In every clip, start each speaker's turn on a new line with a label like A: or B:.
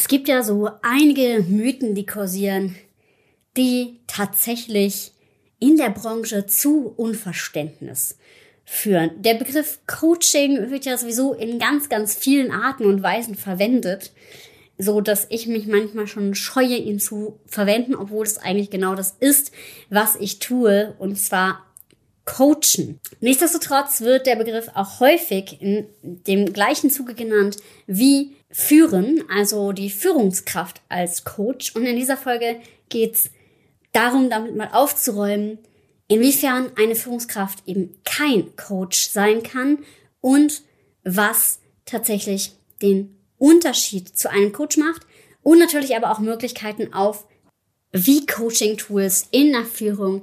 A: Es gibt ja so einige Mythen, die kursieren, die tatsächlich in der Branche zu Unverständnis führen. Der Begriff Coaching wird ja sowieso in ganz, ganz vielen Arten und Weisen verwendet, so dass ich mich manchmal schon scheue, ihn zu verwenden, obwohl es eigentlich genau das ist, was ich tue, und zwar coachen. Nichtsdestotrotz wird der Begriff auch häufig in dem gleichen Zuge genannt wie führen, also die Führungskraft als Coach. Und in dieser Folge geht's darum, damit mal aufzuräumen, inwiefern eine Führungskraft eben kein Coach sein kann und was tatsächlich den Unterschied zu einem Coach macht und natürlich aber auch Möglichkeiten auf, wie Coaching-Tools in der Führung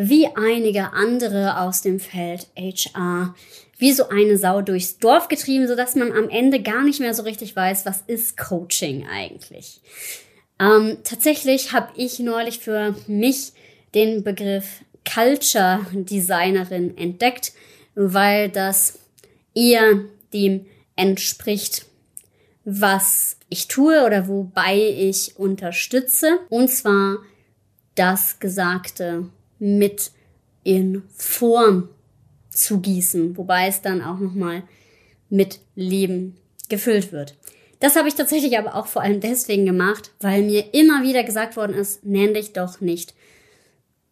A: wie einige andere aus dem Feld HR wie so eine Sau durchs Dorf getrieben, sodass man am Ende gar nicht mehr so richtig weiß, was ist Coaching eigentlich. Ähm, tatsächlich habe ich neulich für mich den Begriff Culture Designerin entdeckt, weil das eher dem entspricht, was ich tue oder wobei ich unterstütze. Und zwar das Gesagte mit in Form zu gießen, wobei es dann auch nochmal mit Leben gefüllt wird. Das habe ich tatsächlich aber auch vor allem deswegen gemacht, weil mir immer wieder gesagt worden ist, nenn dich doch nicht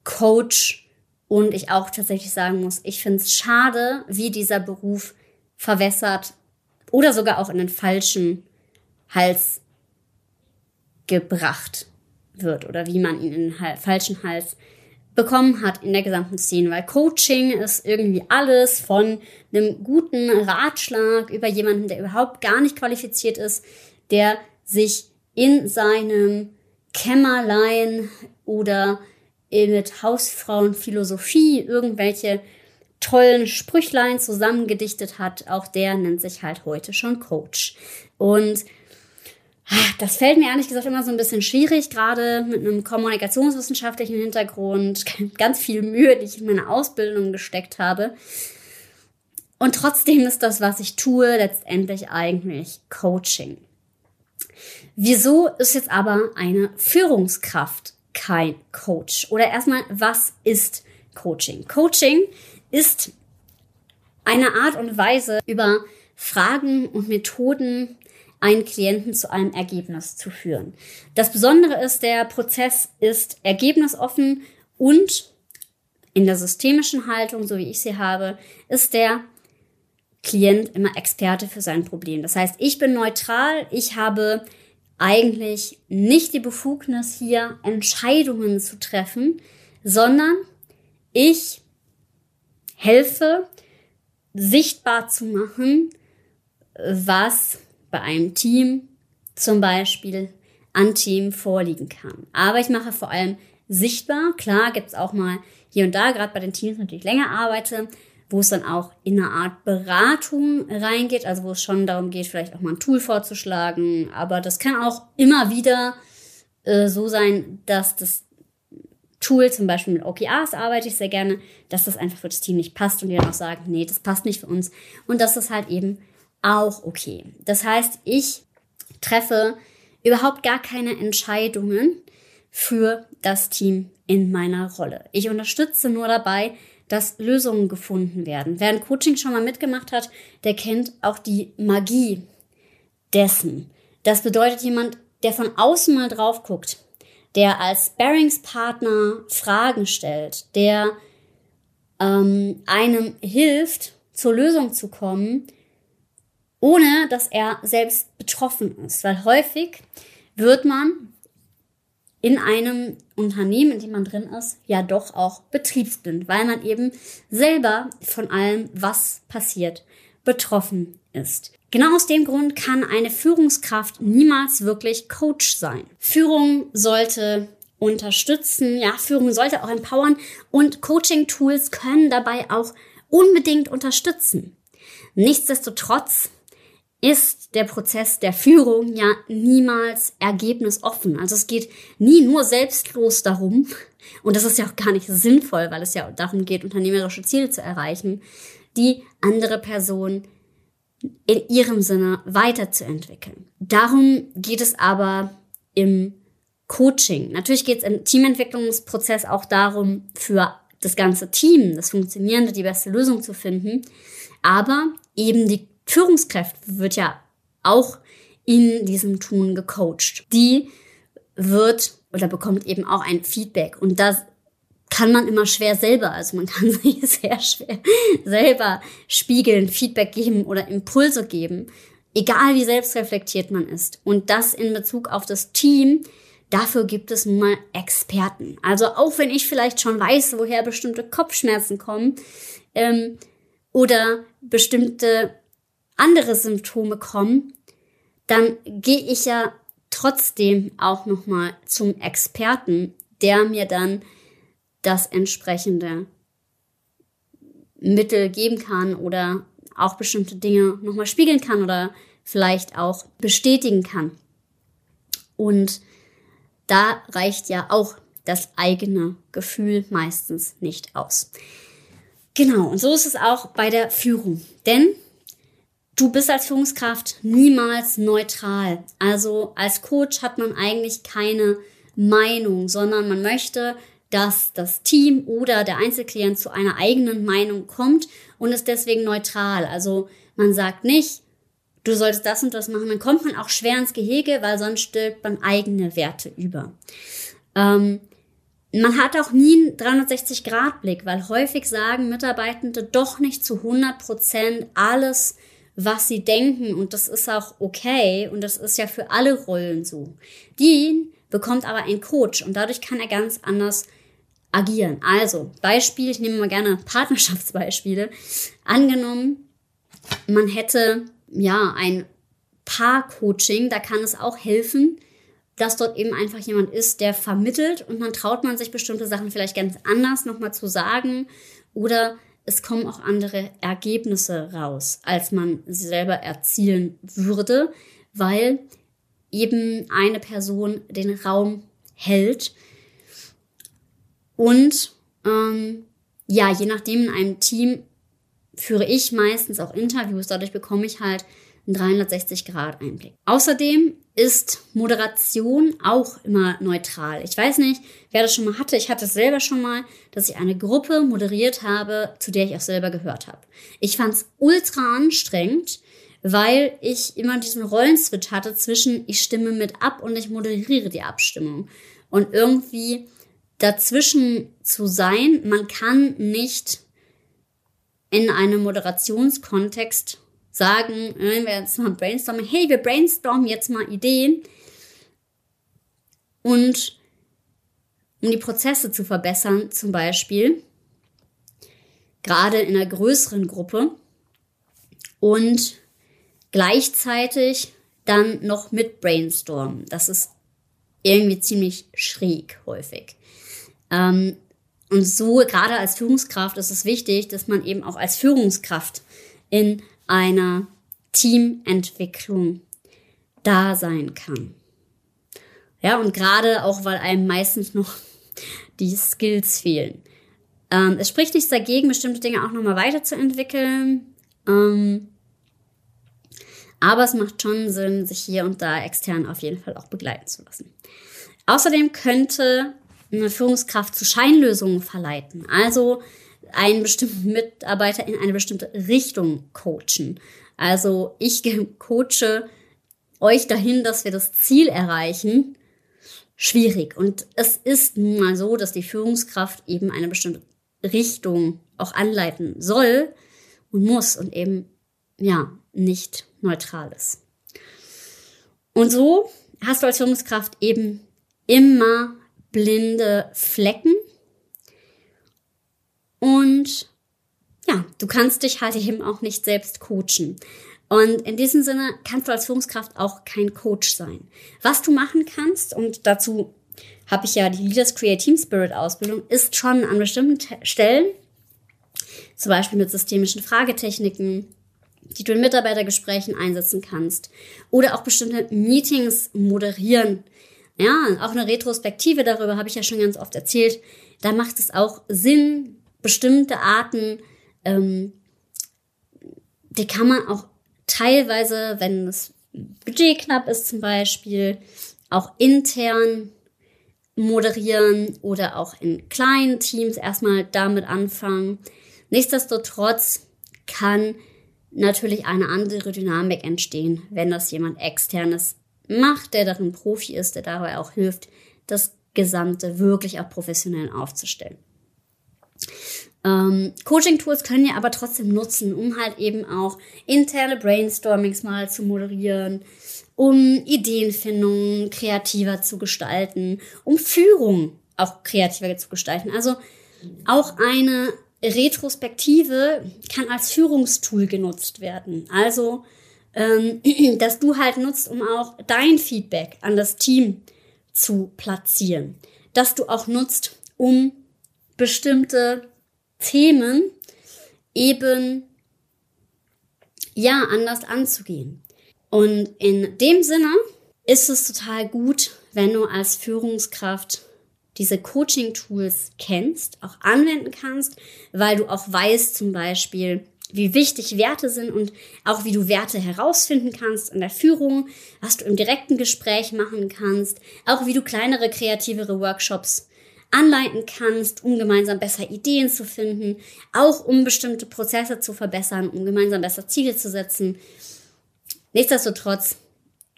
A: Coach, und ich auch tatsächlich sagen muss, ich finde es schade, wie dieser Beruf verwässert oder sogar auch in den falschen Hals gebracht wird oder wie man ihn in den falschen Hals bekommen hat in der gesamten Szene, weil Coaching ist irgendwie alles von einem guten Ratschlag über jemanden, der überhaupt gar nicht qualifiziert ist, der sich in seinem Kämmerlein oder mit Hausfrauenphilosophie irgendwelche tollen Sprüchlein zusammengedichtet hat. Auch der nennt sich halt heute schon Coach. Und das fällt mir ehrlich gesagt immer so ein bisschen schwierig, gerade mit einem kommunikationswissenschaftlichen Hintergrund, ganz viel Mühe, die ich in meine Ausbildung gesteckt habe. Und trotzdem ist das, was ich tue, letztendlich eigentlich Coaching. Wieso ist jetzt aber eine Führungskraft kein Coach. Oder erstmal, was ist Coaching? Coaching ist eine Art und Weise, über Fragen und Methoden einen Klienten zu einem Ergebnis zu führen. Das Besondere ist, der Prozess ist ergebnisoffen und in der systemischen Haltung, so wie ich sie habe, ist der Klient immer Experte für sein Problem. Das heißt, ich bin neutral, ich habe eigentlich nicht die Befugnis, hier Entscheidungen zu treffen, sondern ich helfe sichtbar zu machen, was bei einem Team zum Beispiel an Themen vorliegen kann. Aber ich mache vor allem sichtbar. Klar gibt es auch mal hier und da, gerade bei den Teams, natürlich länger arbeite, wo es dann auch in eine Art Beratung reingeht, also wo es schon darum geht, vielleicht auch mal ein Tool vorzuschlagen. Aber das kann auch immer wieder äh, so sein, dass das Tool, zum Beispiel mit OKRs arbeite ich sehr gerne, dass das einfach für das Team nicht passt und die dann auch sagen, nee, das passt nicht für uns. Und das ist halt eben auch okay. Das heißt, ich treffe überhaupt gar keine Entscheidungen für das Team in meiner Rolle. Ich unterstütze nur dabei, dass Lösungen gefunden werden. Wer ein Coaching schon mal mitgemacht hat, der kennt auch die Magie dessen. Das bedeutet jemand, der von außen mal drauf guckt, der als Bearingspartner Fragen stellt, der ähm, einem hilft, zur Lösung zu kommen, ohne dass er selbst betroffen ist. Weil häufig wird man in einem Unternehmen, in dem man drin ist, ja doch auch betriebsblind, weil man eben selber von allem, was passiert, betroffen ist. Genau aus dem Grund kann eine Führungskraft niemals wirklich Coach sein. Führung sollte unterstützen, ja, Führung sollte auch empowern und Coaching-Tools können dabei auch unbedingt unterstützen. Nichtsdestotrotz ist der Prozess der Führung ja niemals ergebnisoffen. Also es geht nie nur selbstlos darum, und das ist ja auch gar nicht sinnvoll, weil es ja darum geht, unternehmerische Ziele zu erreichen, die andere Person in ihrem Sinne weiterzuentwickeln. Darum geht es aber im Coaching. Natürlich geht es im Teamentwicklungsprozess auch darum, für das ganze Team, das Funktionierende, die beste Lösung zu finden. Aber eben die Führungskräfte wird ja auch in diesem Tun gecoacht. Die wird oder bekommt eben auch ein Feedback. Und das kann man immer schwer selber, also man kann sich sehr schwer selber spiegeln, Feedback geben oder Impulse geben, egal wie selbstreflektiert man ist. Und das in Bezug auf das Team, dafür gibt es nun mal Experten. Also auch wenn ich vielleicht schon weiß, woher bestimmte Kopfschmerzen kommen ähm, oder bestimmte andere Symptome kommen, dann gehe ich ja trotzdem auch noch mal zum Experten, der mir dann das entsprechende Mittel geben kann oder auch bestimmte Dinge noch mal spiegeln kann oder vielleicht auch bestätigen kann. Und da reicht ja auch das eigene Gefühl meistens nicht aus. Genau, und so ist es auch bei der Führung. Denn du bist als Führungskraft niemals neutral. Also als Coach hat man eigentlich keine Meinung, sondern man möchte, dass das Team oder der Einzelklient zu einer eigenen Meinung kommt und ist deswegen neutral. Also man sagt nicht, du solltest das und das machen, dann kommt man auch schwer ins Gehege, weil sonst stülpt man eigene Werte über. Ähm, man hat auch nie einen 360-Grad-Blick, weil häufig sagen Mitarbeitende doch nicht zu 100 Prozent alles, was sie denken. Und das ist auch okay. Und das ist ja für alle Rollen so. Die bekommt aber ein Coach und dadurch kann er ganz anders agieren. Also, Beispiel, ich nehme mal gerne Partnerschaftsbeispiele. Angenommen, man hätte ja ein Paar-Coaching, da kann es auch helfen, dass dort eben einfach jemand ist, der vermittelt und dann traut man sich bestimmte Sachen vielleicht ganz anders nochmal zu sagen oder es kommen auch andere Ergebnisse raus, als man sie selber erzielen würde, weil eben eine Person den Raum hält. Und ähm, ja, je nachdem in einem Team führe ich meistens auch Interviews, dadurch bekomme ich halt einen 360-Grad-Einblick. Außerdem ist Moderation auch immer neutral. Ich weiß nicht, wer das schon mal hatte. Ich hatte es selber schon mal, dass ich eine Gruppe moderiert habe, zu der ich auch selber gehört habe. Ich fand es ultra anstrengend, weil ich immer diesen Rollenswitch hatte zwischen ich stimme mit ab und ich moderiere die Abstimmung. Und irgendwie dazwischen zu sein, man kann nicht in einem Moderationskontext sagen, wenn wir jetzt mal brainstormen, hey, wir brainstormen jetzt mal Ideen und um die Prozesse zu verbessern, zum Beispiel, gerade in einer größeren Gruppe und gleichzeitig dann noch mit brainstormen. Das ist irgendwie ziemlich schräg häufig. Ähm, und so, gerade als Führungskraft, ist es wichtig, dass man eben auch als Führungskraft in einer Teamentwicklung da sein kann. Ja, und gerade auch, weil einem meistens noch die Skills fehlen. Ähm, es spricht nichts dagegen, bestimmte Dinge auch nochmal weiterzuentwickeln. Ähm, aber es macht schon Sinn, sich hier und da extern auf jeden Fall auch begleiten zu lassen. Außerdem könnte eine Führungskraft zu Scheinlösungen verleiten. Also einen bestimmten Mitarbeiter in eine bestimmte Richtung coachen. Also ich coache euch dahin, dass wir das Ziel erreichen. Schwierig. Und es ist nun mal so, dass die Führungskraft eben eine bestimmte Richtung auch anleiten soll und muss und eben, ja, nicht neutral ist. Und so hast du als Führungskraft eben immer blinde Flecken und ja, du kannst dich halt eben auch nicht selbst coachen. Und in diesem Sinne kannst du als Führungskraft auch kein Coach sein. Was du machen kannst, und dazu habe ich ja die Leaders Create Team Spirit Ausbildung, ist schon an bestimmten Stellen, zum Beispiel mit systemischen Fragetechniken, die du in Mitarbeitergesprächen einsetzen kannst, oder auch bestimmte Meetings moderieren. Ja, auch eine Retrospektive darüber habe ich ja schon ganz oft erzählt. Da macht es auch Sinn, bestimmte Arten, ähm, die kann man auch teilweise, wenn das Budget knapp ist zum Beispiel, auch intern moderieren oder auch in kleinen Teams erstmal damit anfangen. Nichtsdestotrotz kann natürlich eine andere Dynamik entstehen, wenn das jemand externes macht, der darin Profi ist, der dabei auch hilft, das Gesamte wirklich auch professionell aufzustellen. Ähm, Coaching-Tools können ihr aber trotzdem nutzen, um halt eben auch interne Brainstormings mal zu moderieren, um Ideenfindung kreativer zu gestalten, um Führung auch kreativer zu gestalten. Also auch eine Retrospektive kann als Führungstool genutzt werden. Also, ähm, dass du halt nutzt, um auch dein Feedback an das Team zu platzieren. Dass du auch nutzt, um bestimmte Themen eben ja anders anzugehen. Und in dem Sinne ist es total gut, wenn du als Führungskraft diese Coaching-Tools kennst, auch anwenden kannst, weil du auch weißt zum Beispiel, wie wichtig Werte sind und auch wie du Werte herausfinden kannst in der Führung, was du im direkten Gespräch machen kannst, auch wie du kleinere, kreativere Workshops anleiten kannst, um gemeinsam besser Ideen zu finden, auch um bestimmte Prozesse zu verbessern, um gemeinsam besser Ziele zu setzen. Nichtsdestotrotz,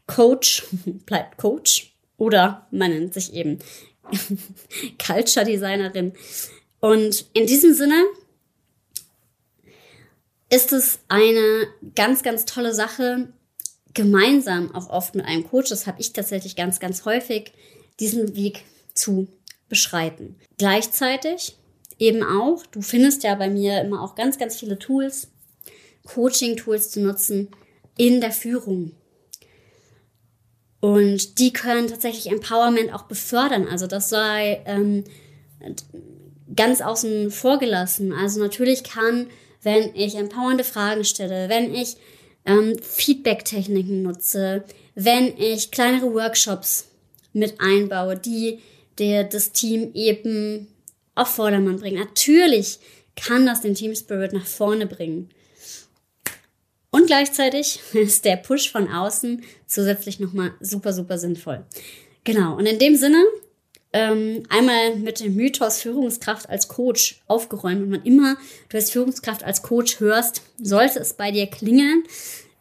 A: Coach bleibt Coach oder man nennt sich eben Culture Designerin. Und in diesem Sinne ist es eine ganz, ganz tolle Sache, gemeinsam auch oft mit einem Coach, das habe ich tatsächlich ganz, ganz häufig, diesen Weg zu beschreiten. Gleichzeitig eben auch, du findest ja bei mir immer auch ganz, ganz viele Tools, Coaching-Tools zu nutzen in der Führung. Und die können tatsächlich Empowerment auch befördern. Also das sei ähm, ganz außen vor gelassen. Also natürlich kann, wenn ich empowernde Fragen stelle, wenn ich ähm, Feedback-Techniken nutze, wenn ich kleinere Workshops mit einbaue, die der das Team eben auf Vordermann bringt. Natürlich kann das den Team Spirit nach vorne bringen. Und gleichzeitig ist der Push von außen zusätzlich nochmal super, super sinnvoll. Genau, und in dem Sinne ähm, einmal mit dem Mythos Führungskraft als Coach aufgeräumt. Und wann immer du als Führungskraft als Coach hörst, sollte es bei dir klingeln.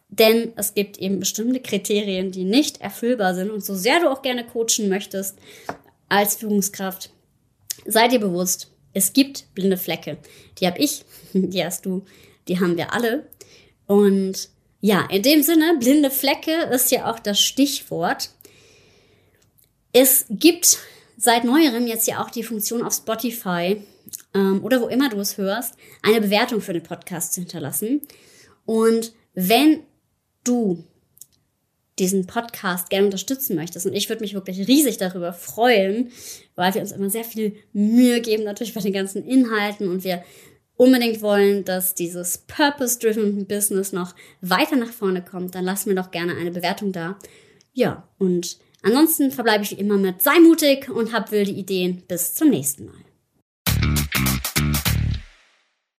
A: Denn es gibt eben bestimmte Kriterien, die nicht erfüllbar sind. Und so sehr du auch gerne coachen möchtest, als Führungskraft, sei dir bewusst, es gibt blinde Flecke. Die habe ich, die hast du, die haben wir alle. Und ja, in dem Sinne, blinde Flecke ist ja auch das Stichwort. Es gibt seit neuerem jetzt ja auch die Funktion auf Spotify ähm, oder wo immer du es hörst, eine Bewertung für den Podcast zu hinterlassen. Und wenn du diesen Podcast gerne unterstützen möchtest. Und ich würde mich wirklich riesig darüber freuen, weil wir uns immer sehr viel Mühe geben, natürlich bei den ganzen Inhalten und wir unbedingt wollen, dass dieses Purpose-Driven Business noch weiter nach vorne kommt, dann lass mir doch gerne eine Bewertung da. Ja, und ansonsten verbleibe ich wie immer mit sei mutig und hab wilde Ideen. Bis zum nächsten Mal.